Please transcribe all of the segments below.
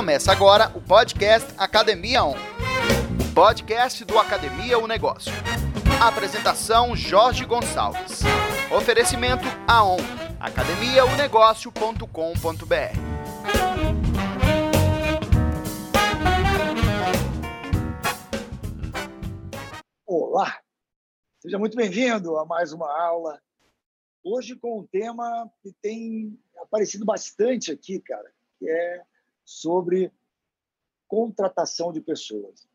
Começa agora o podcast Academia On. Podcast do Academia O Negócio. Apresentação Jorge Gonçalves. Oferecimento AON, academiaonegócio.com.br. Olá, seja muito bem-vindo a mais uma aula. Hoje com um tema que tem aparecido bastante aqui, cara, que é sobre contratação de pessoas.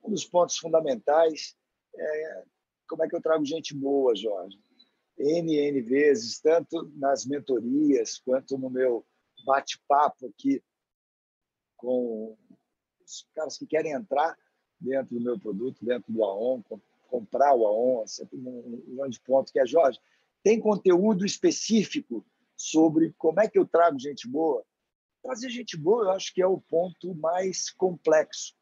Um dos pontos fundamentais é como é que eu trago gente boa, Jorge. N, N vezes, tanto nas mentorias quanto no meu bate-papo aqui com os caras que querem entrar dentro do meu produto, dentro do AON, comprar o AON, sempre um grande ponto que é, Jorge, tem conteúdo específico sobre como é que eu trago gente boa? Trazer gente boa, eu acho que é o ponto mais complexo.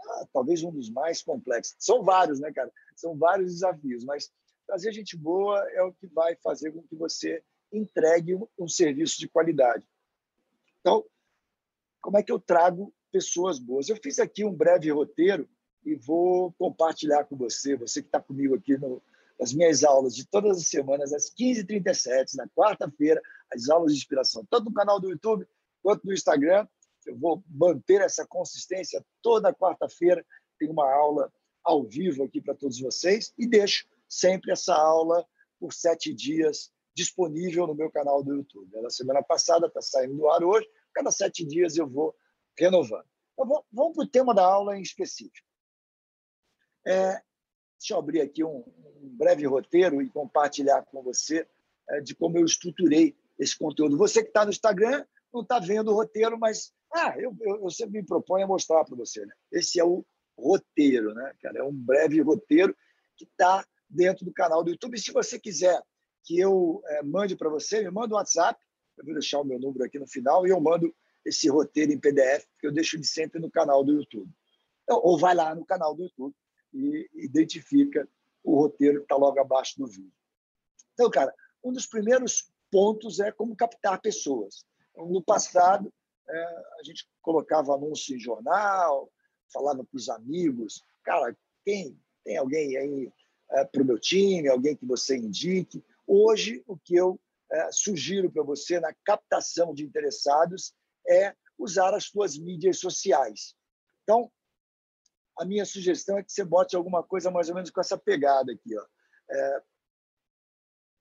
Ah, talvez um dos mais complexos. São vários, né, cara? São vários desafios, mas trazer gente boa é o que vai fazer com que você entregue um serviço de qualidade. Então, como é que eu trago pessoas boas? Eu fiz aqui um breve roteiro e vou compartilhar com você, você que está comigo aqui no, nas minhas aulas de todas as semanas, às 15h37, na quarta-feira, as aulas de inspiração, tanto no canal do YouTube quanto no Instagram. Eu vou manter essa consistência toda quarta-feira. Tem uma aula ao vivo aqui para todos vocês e deixo sempre essa aula por sete dias disponível no meu canal do YouTube. Na semana passada está saindo do ar hoje. Cada sete dias eu vou renovando. Então, vamos para o tema da aula em específico. É, deixa eu abrir aqui um, um, breve roteiro e compartilhar com você é, de como eu estruturei esse conteúdo. Você que está no Instagram não está vendo o roteiro, mas ah, eu, eu, eu sempre me proponho a mostrar para você. Né? Esse é o roteiro, né, cara? É um breve roteiro que está dentro do canal do YouTube. E se você quiser que eu é, mande para você, me manda um WhatsApp. Eu vou deixar o meu número aqui no final e eu mando esse roteiro em PDF, que eu deixo de sempre no canal do YouTube. Então, ou vai lá no canal do YouTube e identifica o roteiro que está logo abaixo do vídeo. Então, cara, um dos primeiros pontos é como captar pessoas. No passado, é, a gente colocava anúncio em jornal, falava para os amigos, cara, quem tem alguém aí é, para o meu time, alguém que você indique. Hoje, o que eu é, sugiro para você na captação de interessados é usar as suas mídias sociais. Então, a minha sugestão é que você bote alguma coisa mais ou menos com essa pegada aqui. Ó. É,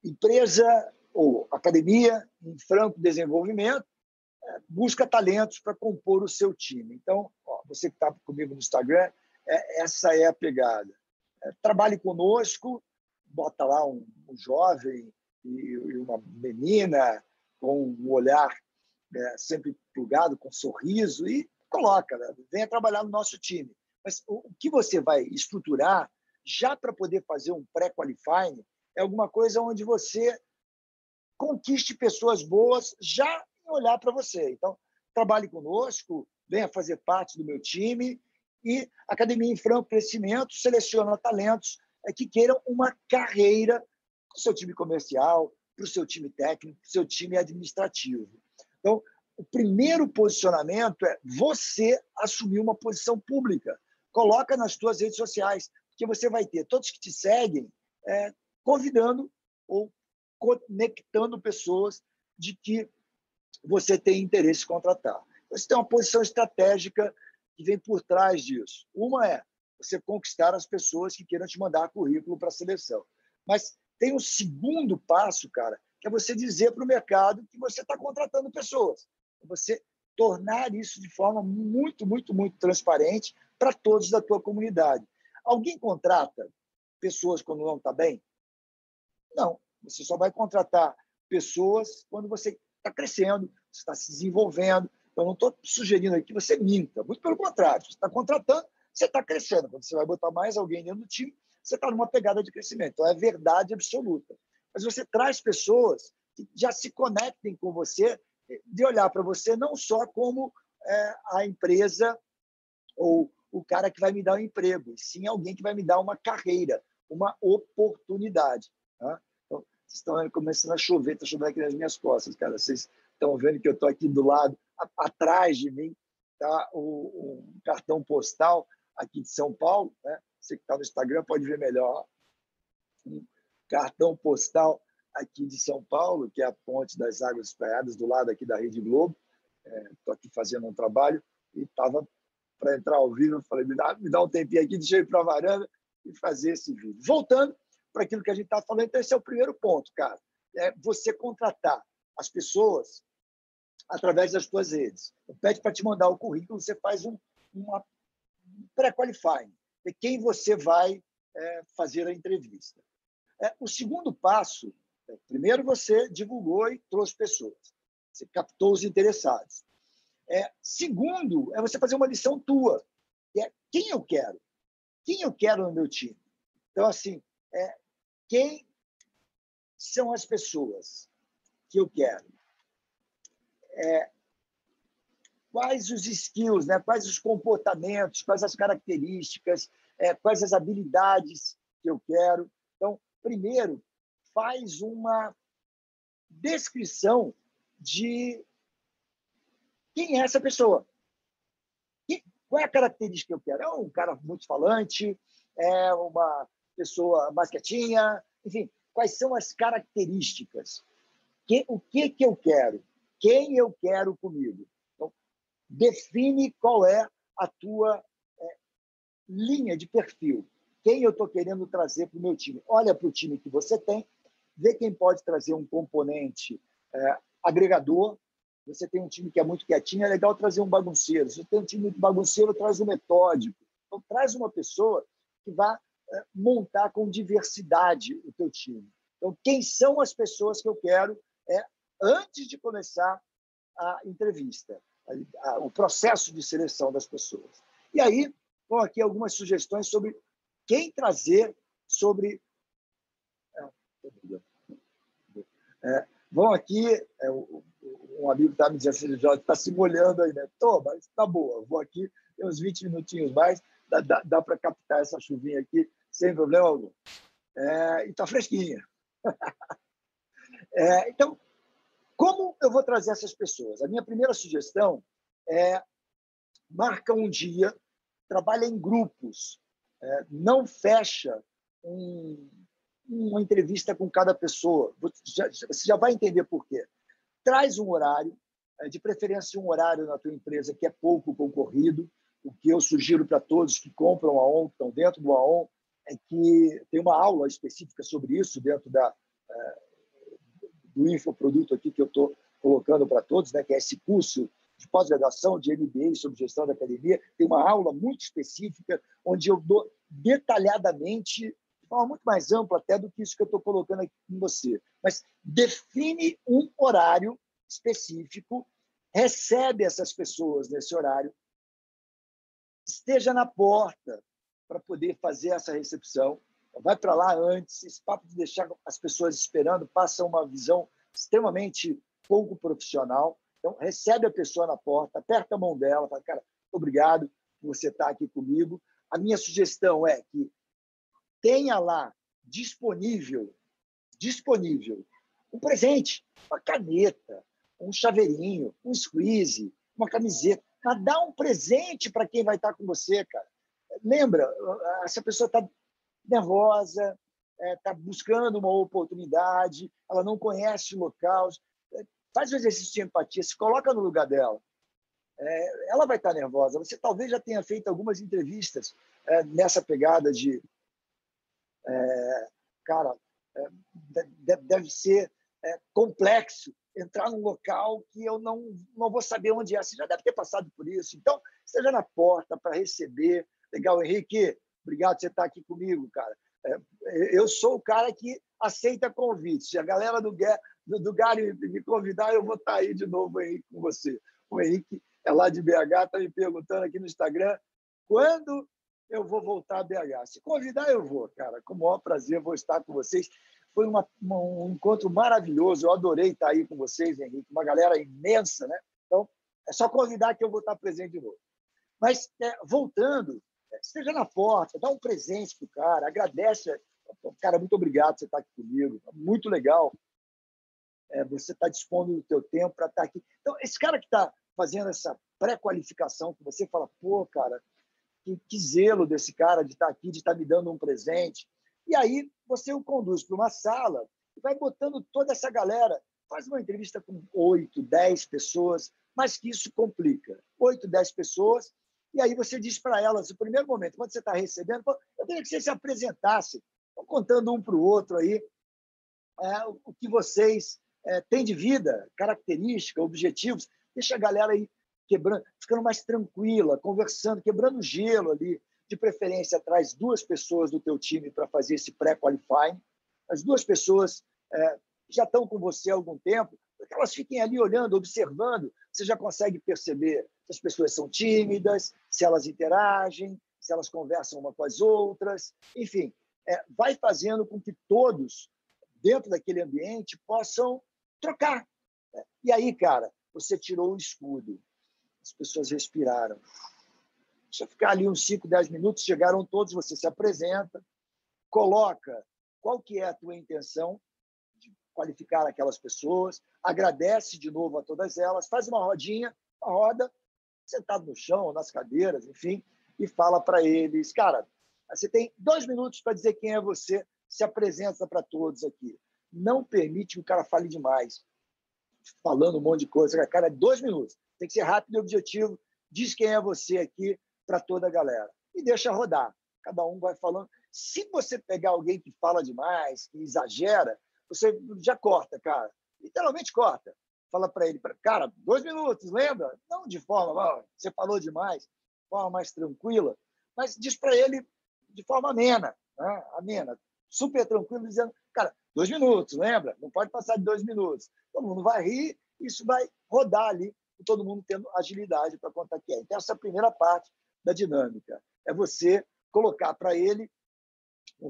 empresa ou academia em franco desenvolvimento é, busca talentos para compor o seu time. Então, ó, você que está comigo no Instagram, é, essa é a pegada. É, trabalhe conosco, bota lá um, um jovem e, e, uma menina com um olhar é, sempre plugado, com um sorriso, e coloca, né? venha trabalhar no nosso time. Mas o, o que você vai estruturar, já para poder fazer um pré-qualifying, é alguma coisa onde você conquiste pessoas boas já em olhar para você. Então, trabalhe conosco, venha fazer parte do meu time e Academia em Franco Crescimento seleciona talentos é, que queiram uma carreira para o seu time comercial, para o seu time técnico, para o seu time administrativo. Então, o primeiro posicionamento é você assumir uma posição pública. Coloca nas suas redes sociais, porque você vai ter todos que te seguem é, convidando ou conectando pessoas de que você tem interesse em contratar. Você tem uma posição estratégica que vem por trás disso. Uma é você conquistar as pessoas que queiram te mandar currículo para a seleção. Mas tem um segundo passo, cara, que é você dizer para o mercado que você está contratando pessoas. É você tornar isso de forma muito, muito, muito transparente para todos da tua comunidade. Alguém contrata pessoas quando não está bem? Não. Você só vai contratar pessoas quando você está crescendo, está se desenvolvendo. Eu não estou sugerindo aqui que você minta, muito pelo contrário. Você está contratando, você está crescendo. Quando você vai botar mais alguém dentro do time, você está numa pegada de crescimento. Então, é verdade absoluta. Mas você traz pessoas que já se conectem com você, de olhar para você não só como é, a empresa ou o cara que vai me dar um emprego, e sim alguém que vai me dar uma carreira, uma oportunidade. Tá? Estão começando a chover, está chovendo aqui nas minhas costas, cara. Vocês estão vendo que eu estou aqui do lado, a, atrás de mim, tá o, um cartão postal aqui de São Paulo. Né? Você que está no Instagram pode ver melhor. Um cartão postal aqui de São Paulo, que é a Ponte das Águas Espalhadas, do lado aqui da Rede Globo. Estou é, aqui fazendo um trabalho e estava para entrar ao vivo. Falei, me dá, me dá um tempinho aqui, deixa eu ir para a varanda e fazer esse vídeo. Voltando para aquilo que a gente está falando, então esse é o primeiro ponto, cara. É você contratar as pessoas através das suas redes. Pede para te mandar o currículo, você faz um, uma pré-qualifying, de quem você vai é, fazer a entrevista. É, o segundo passo, é, primeiro você divulgou e trouxe pessoas, você captou os interessados. É, segundo, é você fazer uma lição tua, que é quem eu quero, quem eu quero no meu time. Então, assim, é, quem são as pessoas que eu quero? É, quais os skills, né? quais os comportamentos, quais as características, é, quais as habilidades que eu quero. Então, primeiro, faz uma descrição de quem é essa pessoa. qual é a característica que eu quero? É um cara muito falante, é uma pessoa mais quietinha, enfim, quais são as características? Que, o que, que eu quero? Quem eu quero comigo? Então, define qual é a tua é, linha de perfil. Quem eu estou querendo trazer para o meu time? Olha para o time que você tem, vê quem pode trazer um componente é, agregador. Você tem um time que é muito quietinho, é legal trazer um bagunceiro. Se você tem um time muito bagunceiro, traz um metódico. Então, traz uma pessoa que vá montar com diversidade o teu time. Então, quem são as pessoas que eu quero é antes de começar a entrevista, a, a, o processo de seleção das pessoas. E aí, vão aqui algumas sugestões sobre quem trazer sobre. É, é vão aqui, é, um amigo está me dizendo assim, Jorge, está se molhando aí, né? Tô, mas está boa, vou aqui, tem uns 20 minutinhos mais, dá, dá, dá para captar essa chuvinha aqui sem problema algum. É, e está fresquinha. é, então, como eu vou trazer essas pessoas? A minha primeira sugestão é marca um dia, trabalha em grupos, é, não fecha um, uma entrevista com cada pessoa. Você já vai entender por quê. Traz um horário, é, de preferência um horário na tua empresa que é pouco concorrido, o que eu sugiro para todos que compram a ON, que estão dentro do AON, que tem uma aula específica sobre isso dentro da, é, do infoproduto aqui que eu estou colocando para todos, né, que é esse curso de pós-graduação de MBA sobre gestão da academia. Tem uma aula muito específica onde eu dou detalhadamente, de forma muito mais ampla até do que isso que eu estou colocando aqui com você. Mas define um horário específico, recebe essas pessoas nesse horário, esteja na porta para poder fazer essa recepção. Vai para lá antes. Esse papo de deixar as pessoas esperando passa uma visão extremamente pouco profissional. Então, recebe a pessoa na porta, aperta a mão dela, fala, cara, obrigado por você estar aqui comigo. A minha sugestão é que tenha lá disponível, disponível um presente, uma caneta, um chaveirinho, um squeeze, uma camiseta. Dá um presente para quem vai estar com você, cara. Lembra, essa pessoa está nervosa, está é, buscando uma oportunidade, ela não conhece o local. Faz um exercício de empatia, se coloca no lugar dela. É, ela vai estar tá nervosa. Você talvez já tenha feito algumas entrevistas é, nessa pegada de. É, cara, é, deve ser é, complexo entrar num local que eu não, não vou saber onde é. Você já deve ter passado por isso. Então, esteja na porta para receber. Legal, Henrique, obrigado por você estar aqui comigo, cara. É, eu sou o cara que aceita convites. Se a galera do, do, do Gary me convidar, eu vou estar aí de novo aí com você. O Henrique é lá de BH, está me perguntando aqui no Instagram quando eu vou voltar a BH. Se convidar, eu vou, cara. Com o maior prazer, vou estar com vocês. Foi uma, um encontro maravilhoso. Eu adorei estar aí com vocês, Henrique. Uma galera imensa, né? Então, é só convidar que eu vou estar presente de novo. Mas, é, voltando, esteja na porta, dá um presente para o cara, agradece. Cara, muito obrigado por você estar aqui comigo. Muito legal é, você estar dispondo do teu tempo para estar aqui. Então, esse cara que está fazendo essa pré-qualificação que você fala, pô, cara, que, que zelo desse cara de estar aqui, de estar me dando um presente. E aí você o conduz para uma sala e vai botando toda essa galera. Faz uma entrevista com oito, dez pessoas, mas que isso complica. Oito, dez pessoas, e aí você diz para elas, no primeiro momento, quando você está recebendo, eu queria que você se apresentasse, contando um para o outro aí é, o que vocês é, têm de vida, característica, objetivos. Deixa a galera aí quebrando, ficando mais tranquila, conversando, quebrando gelo ali. De preferência, traz duas pessoas do teu time para fazer esse pré-qualifying. As duas pessoas é, já estão com você há algum tempo, que elas fiquem ali olhando, observando. Você já consegue perceber se as pessoas são tímidas, se elas interagem, se elas conversam uma com as outras. Enfim, é, vai fazendo com que todos, dentro daquele ambiente, possam trocar. E aí, cara, você tirou o escudo as pessoas respiraram. Deixa ficar ali uns 5, 10 minutos, chegaram todos, você se apresenta, coloca qual que é a tua intenção de qualificar aquelas pessoas, agradece de novo a todas elas, faz uma rodinha, uma roda, sentado no chão, nas cadeiras, enfim, e fala para eles, cara, você tem dois minutos para dizer quem é você, se apresenta para todos aqui. Não permite que o cara fale demais, falando um monte de coisa. Cara, dois minutos. Tem que ser rápido e objetivo. Diz quem é você aqui para toda a galera. E deixa rodar. Cada um vai falando. Se você pegar alguém que fala demais, que exagera, você já corta, cara. Literalmente corta. Fala para ele, cara, dois minutos, lembra? Não de forma, você falou demais, de forma mais tranquila, mas diz para ele de forma amena, né? amena, super tranquilo, dizendo, cara, dois minutos, lembra? Não pode passar de dois minutos. Todo mundo vai rir, isso vai rodar ali todo mundo tendo agilidade para contar que é. Então, essa é a primeira parte da dinâmica. É você colocar para ele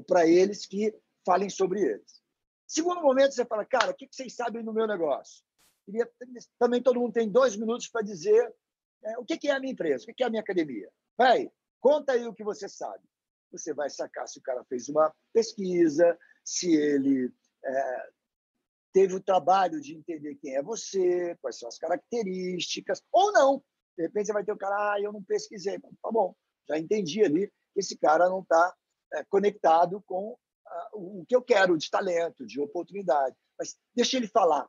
para eles que falem sobre eles. Segundo momento, você fala, cara, o que vocês sabem do meu negócio? Queria, também todo mundo tem dois minutos para dizer é, o que é a minha empresa, o que é a minha academia. Vai, conta aí o que você sabe. Você vai sacar se o cara fez uma pesquisa, se ele é, teve o trabalho de entender quem é você, quais são as características, ou não. De repente você vai ter o cara, ah, eu não pesquisei. Tá bom, já entendi ali que esse cara não está é, conectado com ah, o que eu quero de talento, de oportunidade. Mas deixa ele falar.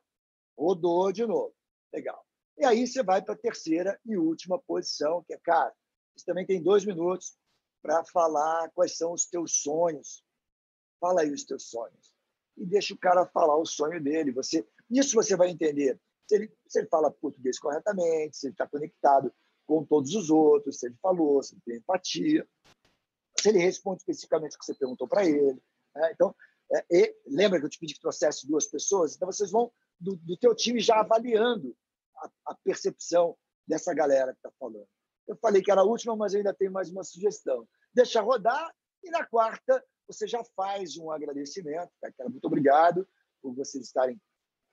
Rodou de novo. Legal. E aí você vai para a terceira e última posição, que é, cara, você também tem dois minutos para falar quais são os teus sonhos. Fala aí os teus sonhos e deixa o cara falar o sonho dele. Você, isso você vai entender se ele, se ele fala português corretamente, se ele está conectado com todos os outros, se ele falou, se ele tem empatia, se ele responde especificamente o que você perguntou para ele. Né? Então, é, lembra que eu te pedi que trouxesse duas pessoas? Então, vocês vão do, do teu time já avaliando a, a percepção dessa galera que está falando. Eu falei que era a última, mas ainda tem mais uma sugestão. Deixa rodar e na quarta você já faz um agradecimento. Cara, muito obrigado por vocês estarem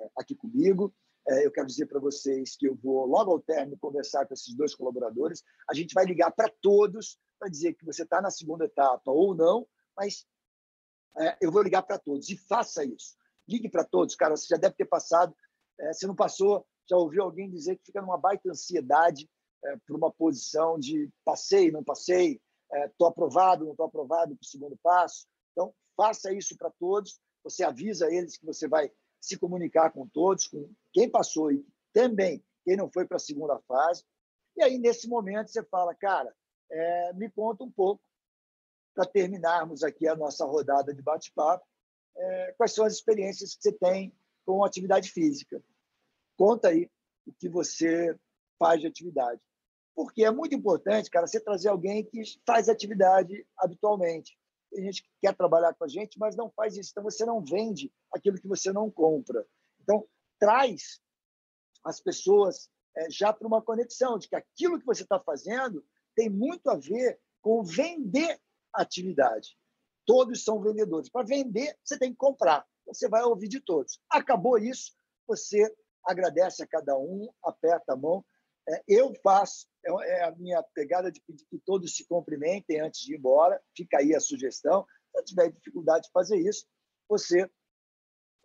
é, aqui comigo. É, eu quero dizer para vocês que eu vou, logo ao término, conversar com esses dois colaboradores. A gente vai ligar para todos para dizer que você está na segunda etapa ou não, mas é, eu vou ligar para todos. E faça isso. Ligue para todos, cara. Você já deve ter passado. É, se não passou, já ouviu alguém dizer que fica numa baita ansiedade é, por uma posição de passei, não passei, estou é, aprovado, não estou aprovado para o segundo passo. Então, faça isso para todos. Você avisa eles que você vai se comunicar com todos, com quem passou e também quem não foi para a segunda fase. E aí, nesse momento, você fala, cara, é, me conta um pouco, para terminarmos aqui a nossa rodada de bate-papo, é, quais são as experiências que você tem com atividade física. Conta aí o que você faz de atividade. Porque é muito importante, cara, você trazer alguém que faz atividade habitualmente. Tem gente que quer trabalhar com a gente, mas não faz isso. Então, você não vende aquilo que você não compra. Então, traz as pessoas é, já para uma conexão de que aquilo que você está fazendo tem muito a ver com vender atividade. Todos são vendedores. Para vender, você tem que comprar. Você vai ouvir de todos. Acabou isso, você agradece a cada um, aperta a mão é, eu faço, é, é a minha pegada de pedir que todos se cumprimentem antes de ir embora. Fica aí a sugestão. Se tiver dificuldade de fazer isso, você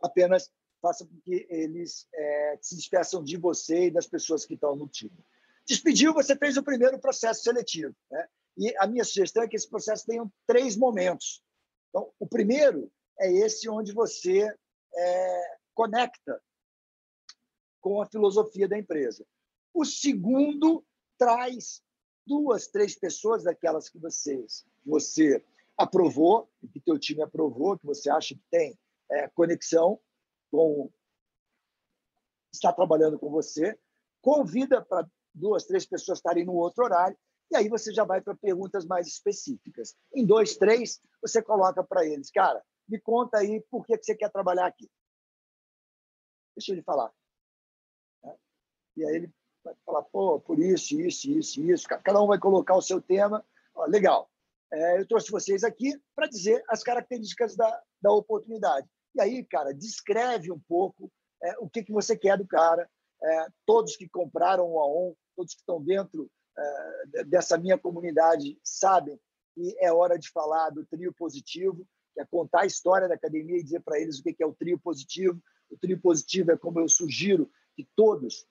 apenas faça com que eles é, se despeçam de você e das pessoas que estão no time. Despediu, você fez o primeiro processo seletivo. Né? E a minha sugestão é que esse processo tenha três momentos. Então, o primeiro é esse onde você é, conecta com a filosofia da empresa. O segundo traz duas, três pessoas daquelas que vocês, você aprovou, que teu time aprovou, que você acha que tem é, conexão com está trabalhando com você, convida para duas, três pessoas estarem no outro horário, e aí você já vai para perguntas mais específicas. Em dois, três, você coloca para eles, cara, me conta aí por que você quer trabalhar aqui. Deixa ele falar. Né? E aí ele vai falar, pô, por isso, isso, isso, isso. Cada um vai colocar o seu tema. Ó, legal. É, eu trouxe vocês aqui para dizer as características da, da oportunidade. E aí, cara, descreve um pouco é, o que, que você quer do cara. É, todos que compraram o AON, todos que estão dentro dessa minha comunidade sabem que é hora de falar do trio positivo, que é contar a história da academia e dizer para eles o que, é o trio positivo. O trio positivo é como eu sugiro que todos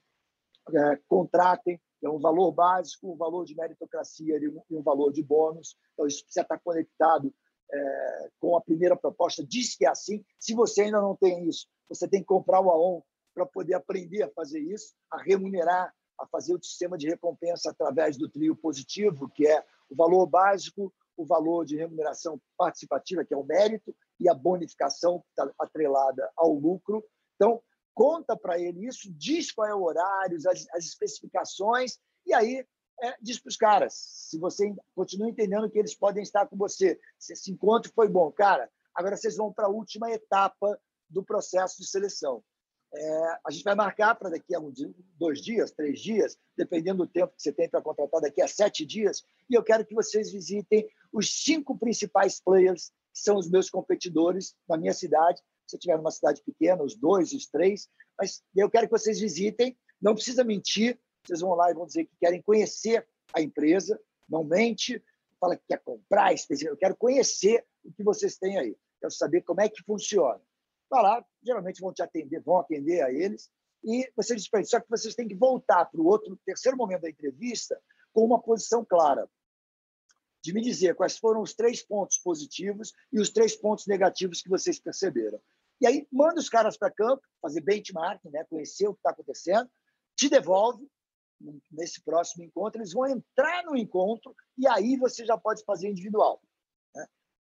é, contratem, é um valor básico, um valor de meritocracia e um valor de bônus. Então, isso precisa estar conectado é, com a primeira proposta. Diz que é assim. Se você ainda não tem isso, você tem que comprar o AON para poder aprender a fazer isso, a remunerar, a fazer o sistema de recompensa através do trio positivo, que é o valor básico, o valor de remuneração participativa, que é o mérito, e a bonificação, que está atrelada ao lucro. Então, conta para ele isso, diz qual é o horário, as, as especificações, e aí é, diz para os caras, se você continua entendendo que eles podem estar com você, se esse encontro foi bom, cara, agora vocês vão para a última etapa do processo de seleção. É, a gente vai marcar para daqui a um, dois dias, três dias, dependendo do tempo que você tem para contratar, daqui a sete dias, e eu quero que vocês visitem os cinco principais players, que são os meus competidores na minha cidade. Se eu tiver numa cidade pequena, os dois, os três, mas eu quero que vocês visitem. Não precisa mentir, vocês vão lá e vão dizer que querem conhecer a empresa, não mente, fala que quer comprar, eu quero conhecer o que vocês têm aí, quero saber como é que funciona. Vai lá, geralmente vão te atender, vão atender a eles, e você diz para eles, só que vocês têm que voltar para o outro, terceiro momento da entrevista, com uma posição clara, de me dizer quais foram os três pontos positivos e os três pontos negativos que vocês perceberam. E aí, manda os caras para campo, fazer benchmarking, né? conhecer o que está acontecendo, te devolve, nesse próximo encontro, eles vão entrar no encontro e aí você já pode fazer individual.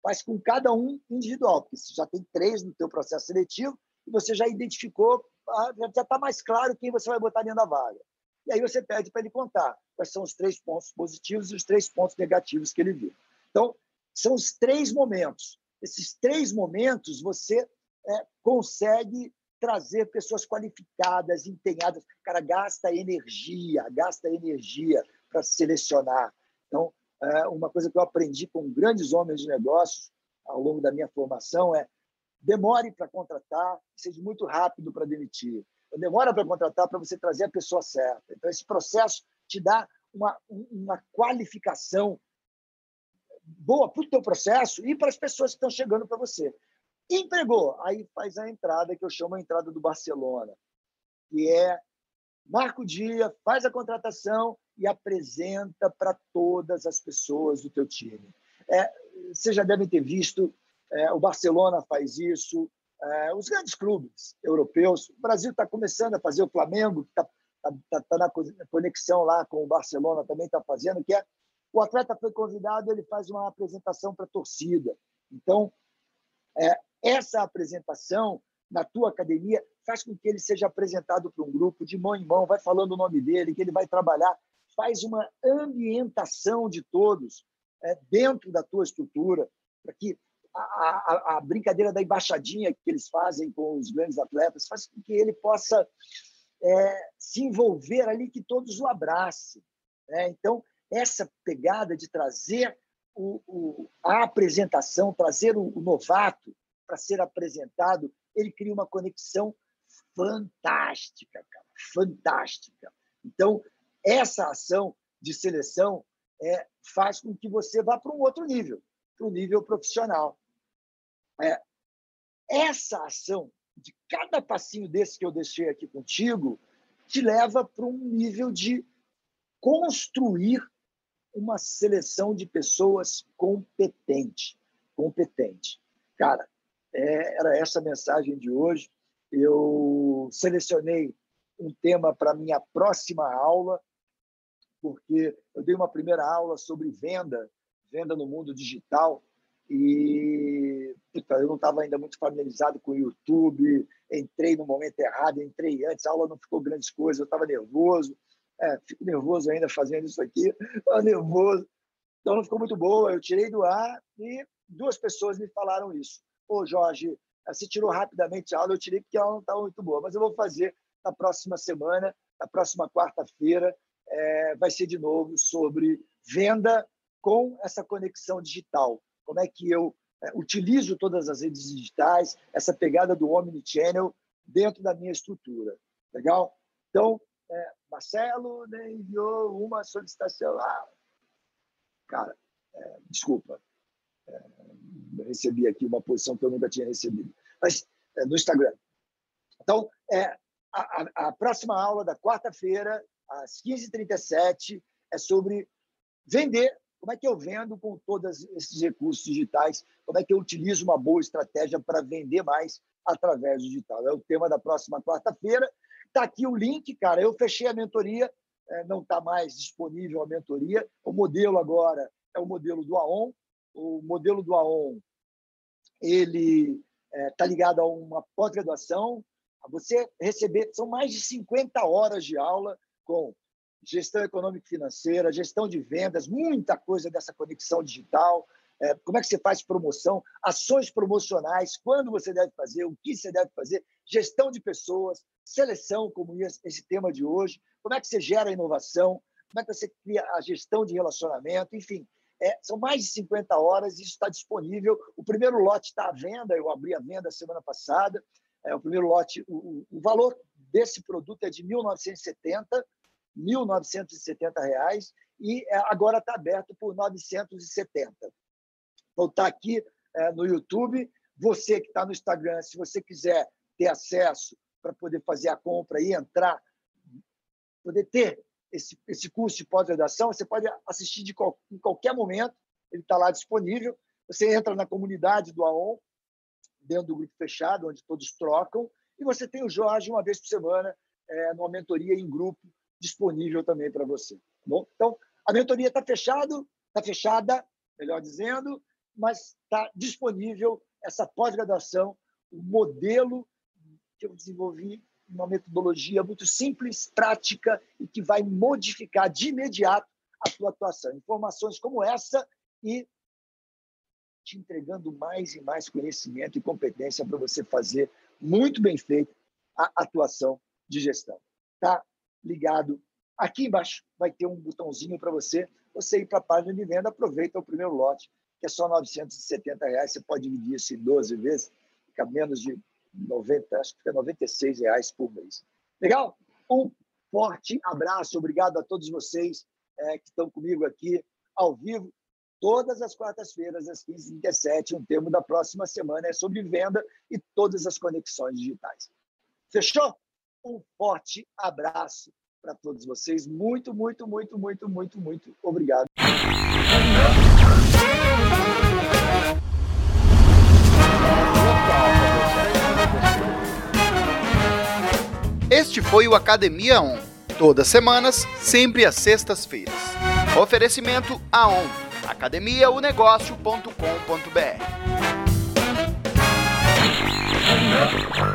Faz com cada um individual, porque você já tem três no teu processo seletivo e você já identificou, ah, já está mais claro quem você vai botar dentro da vaga. E aí você pede para ele contar quais são os três pontos positivos e os três pontos negativos que ele viu. Então, são os três momentos. Esses três momentos você é, consegue trazer pessoas qualificadas, empenhadas. O cara gasta energia, gasta energia para selecionar. Então, uma coisa que eu aprendi com grandes homens de negócios ao longo da minha formação é demore para contratar, seja muito rápido para demitir. Demora para contratar para você trazer a pessoa certa. Então, esse processo te dá uma, uma qualificação boa para o teu processo e para as pessoas que estão chegando para você. Entregou, aí faz a entrada que eu chamo a entrada do Barcelona, que é marca o dia, faz a contratação e apresenta para todas as pessoas do teu time. É, vocês já devem ter visto, é, o Barcelona faz isso, é, os grandes clubes europeus. O Brasil está começando a fazer, o Flamengo está tá, tá, tá na conexão lá com o Barcelona, também está fazendo, que é o atleta foi convidado, ele faz uma apresentação para a torcida. Então, é, essa apresentação na tua academia faz com que ele seja apresentado para um grupo de mão em mão, vai falando o nome dele, que ele vai trabalhar, faz uma ambientação de todos é, dentro da tua estrutura, para que a, a, a, brincadeira da embaixadinha que eles fazem com os grandes atletas faz com que ele possa é, se envolver ali, que todos o abracem. Né? Então, essa pegada de trazer o, o, a apresentação, trazer o, o novato para ser apresentado, ele cria uma conexão fantástica, cara, fantástica. Então, essa ação de seleção é, faz com que você vá para um outro nível, para o nível profissional. É, essa ação de cada passinho desse que eu deixei aqui contigo te leva para um nível de construir uma seleção de pessoas competente, competente. Cara, é, era essa a mensagem de hoje. Eu selecionei um tema para minha próxima aula, porque eu dei uma primeira aula sobre venda, venda no mundo digital, e puta, eu não estava ainda muito familiarizado com o YouTube, entrei no momento errado, entrei antes, a aula não ficou grandes coisas, eu estava nervoso, é, fico nervoso ainda fazendo isso aqui, estava nervoso, então não ficou muito boa, eu tirei do ar e duas pessoas me falaram isso. Ô, Jorge, você tirou rapidamente a aula, eu tirei porque ela não estava muito boa, mas eu vou fazer na próxima semana, na próxima quarta-feira, é, vai ser de novo sobre venda com essa conexão digital. Como é que eu é, utilizo todas as redes digitais, essa pegada do Omnichannel dentro da minha estrutura. Legal? Então, é, Marcelo né, enviou uma solicitação lá. Cara, é, desculpa, é, recebi aqui uma posição que eu nunca tinha recebido, mas é, no Instagram. Então, é, a, a, próxima aula da quarta-feira, às 15h37, é sobre vender. Como é que eu vendo com todos esses recursos digitais? Como é que eu utilizo uma boa estratégia para vender mais através do digital? É o tema da próxima quarta-feira. Está aqui o link, cara. Eu fechei a mentoria, é, não está mais disponível a mentoria. O modelo agora é o modelo do AON. O modelo do AON ele está é, tá ligado a uma pós-graduação você receber, são mais de 50 horas de aula com gestão econômica e financeira, gestão de vendas, muita coisa dessa conexão digital, é, como é que você faz promoção, ações promocionais, quando você deve fazer, o que você deve fazer, gestão de pessoas, seleção, como esse tema de hoje, como é que você gera inovação, como é que você cria a gestão de relacionamento, enfim. É, são mais de 50 horas, isso está disponível. O primeiro lote está à venda, eu abri a venda semana passada. É, o primeiro lote, o, o valor desse produto é de 1.970, 1.970 reais e é, agora está aberto por 970. Então está aqui é, no YouTube. Você que está no Instagram, se você quiser ter acesso para poder fazer a compra e entrar, poder ter esse, esse curso de pós-graduação, você pode assistir de qual, em qualquer momento. Ele está lá disponível. Você entra na comunidade do AON, dentro do grupo fechado, onde todos trocam, e você tem o Jorge uma vez por semana, é, numa mentoria em grupo, disponível também para você. Tá bom? Então, a mentoria está fechado, está fechada, melhor dizendo, mas está disponível essa pós-graduação, o modelo que eu desenvolvi, uma metodologia muito simples, prática e que vai modificar de imediato a tua atuação. Informações como essa e te entregando mais e mais conhecimento e competência para você fazer muito bem feito a atuação de gestão. Tá ligado? Aqui embaixo vai ter um botãozinho para você, você ir para a página de venda, aproveita o primeiro lote, que é só 970 reais, você pode dividir isso em 12 vezes, fica menos de 90, acho que fica 96 reais por mês. Legal? Um forte abraço, obrigado a todos vocês é, que estão comigo aqui ao vivo todas as quartas-feiras, às 15h37. Um termo da próxima semana é sobre venda e todas as conexões digitais. Fechou? Um forte abraço para todos vocês. Muito, muito, muito, muito, muito, muito obrigado. Este foi o Academia On. Todas semanas, sempre às sextas-feiras. Oferecimento AON academiaonegócio.com.br.